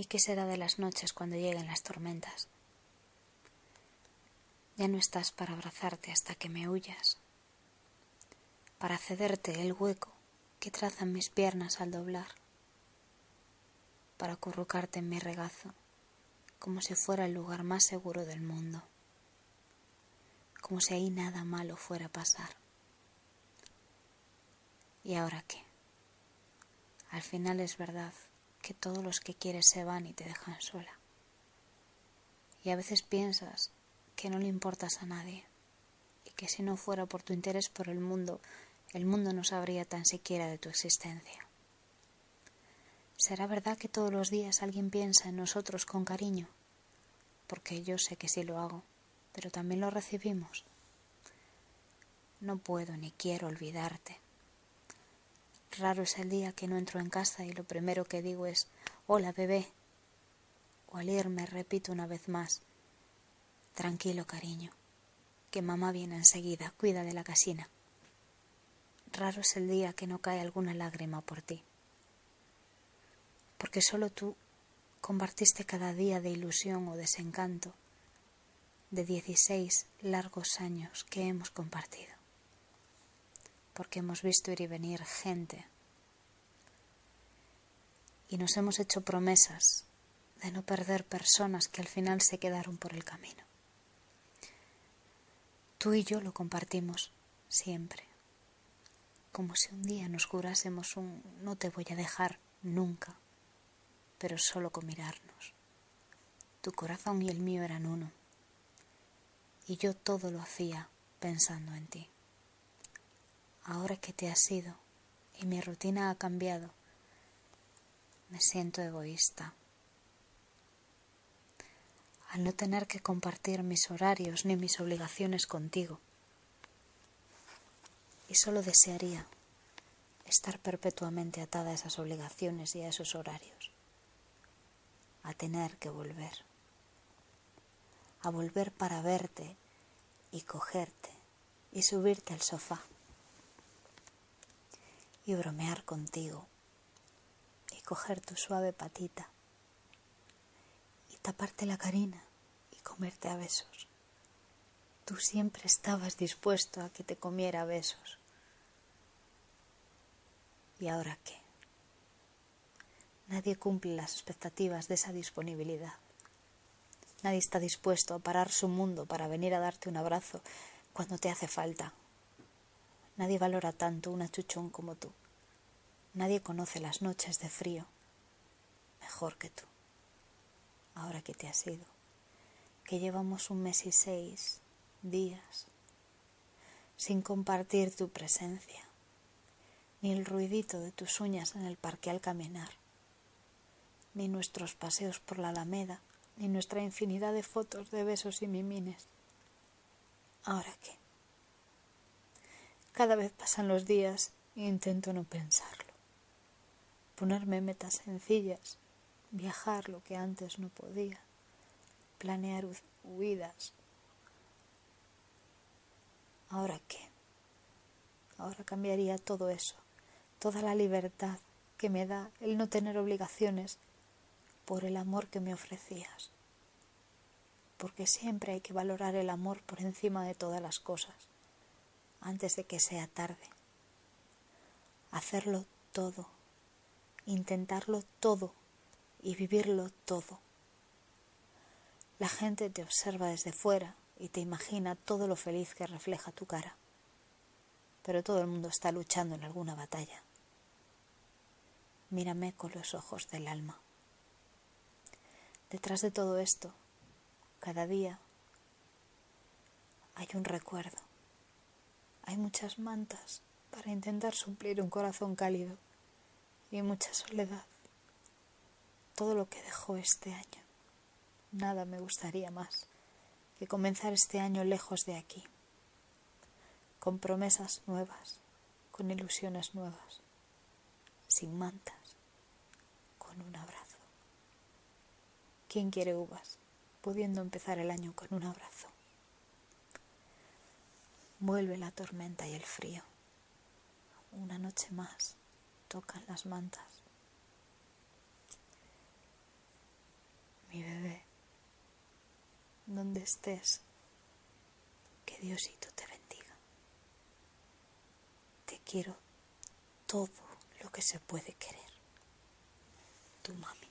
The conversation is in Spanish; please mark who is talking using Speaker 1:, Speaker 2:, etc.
Speaker 1: ¿Y qué será de las noches cuando lleguen las tormentas? Ya no estás para abrazarte hasta que me huyas, para cederte el hueco que trazan mis piernas al doblar, para acurrucarte en mi regazo como si fuera el lugar más seguro del mundo, como si ahí nada malo fuera a pasar. ¿Y ahora qué? Al final es verdad que todos los que quieres se van y te dejan sola. Y a veces piensas que no le importas a nadie y que si no fuera por tu interés por el mundo, el mundo no sabría tan siquiera de tu existencia. ¿Será verdad que todos los días alguien piensa en nosotros con cariño? Porque yo sé que sí lo hago, pero también lo recibimos. No puedo ni quiero olvidarte. Raro es el día que no entro en casa y lo primero que digo es Hola, bebé. O al irme repito una vez más Tranquilo, cariño, que mamá viene enseguida, cuida de la casina. Raro es el día que no cae alguna lágrima por ti, porque solo tú compartiste cada día de ilusión o desencanto de dieciséis largos años que hemos compartido, porque hemos visto ir y venir gente y nos hemos hecho promesas de no perder personas que al final se quedaron por el camino. Tú y yo lo compartimos siempre, como si un día nos jurásemos un no te voy a dejar nunca, pero solo con mirarnos. Tu corazón y el mío eran uno, y yo todo lo hacía pensando en ti. Ahora que te has ido y mi rutina ha cambiado, me siento egoísta al no tener que compartir mis horarios ni mis obligaciones contigo. Y solo desearía estar perpetuamente atada a esas obligaciones y a esos horarios, a tener que volver, a volver para verte y cogerte y subirte al sofá y bromear contigo y coger tu suave patita taparte la carina y comerte a besos. Tú siempre estabas dispuesto a que te comiera a besos. ¿Y ahora qué? Nadie cumple las expectativas de esa disponibilidad. Nadie está dispuesto a parar su mundo para venir a darte un abrazo cuando te hace falta. Nadie valora tanto un achuchón como tú. Nadie conoce las noches de frío mejor que tú ahora que te has ido, que llevamos un mes y seis días sin compartir tu presencia, ni el ruidito de tus uñas en el parque al caminar, ni nuestros paseos por la alameda, ni nuestra infinidad de fotos de besos y mimines. ¿Ahora qué? Cada vez pasan los días e intento no pensarlo, ponerme metas sencillas viajar lo que antes no podía, planear huidas. ¿Ahora qué? Ahora cambiaría todo eso, toda la libertad que me da el no tener obligaciones por el amor que me ofrecías. Porque siempre hay que valorar el amor por encima de todas las cosas, antes de que sea tarde. Hacerlo todo, intentarlo todo y vivirlo todo. La gente te observa desde fuera y te imagina todo lo feliz que refleja tu cara, pero todo el mundo está luchando en alguna batalla. Mírame con los ojos del alma. Detrás de todo esto, cada día hay un recuerdo, hay muchas mantas para intentar suplir un corazón cálido y mucha soledad todo lo que dejó este año. Nada me gustaría más que comenzar este año lejos de aquí, con promesas nuevas, con ilusiones nuevas, sin mantas, con un abrazo. ¿Quién quiere uvas pudiendo empezar el año con un abrazo? Vuelve la tormenta y el frío. Una noche más tocan las mantas. Mi bebé, donde estés, que Diosito te bendiga. Te quiero todo lo que se puede querer. Tu mami.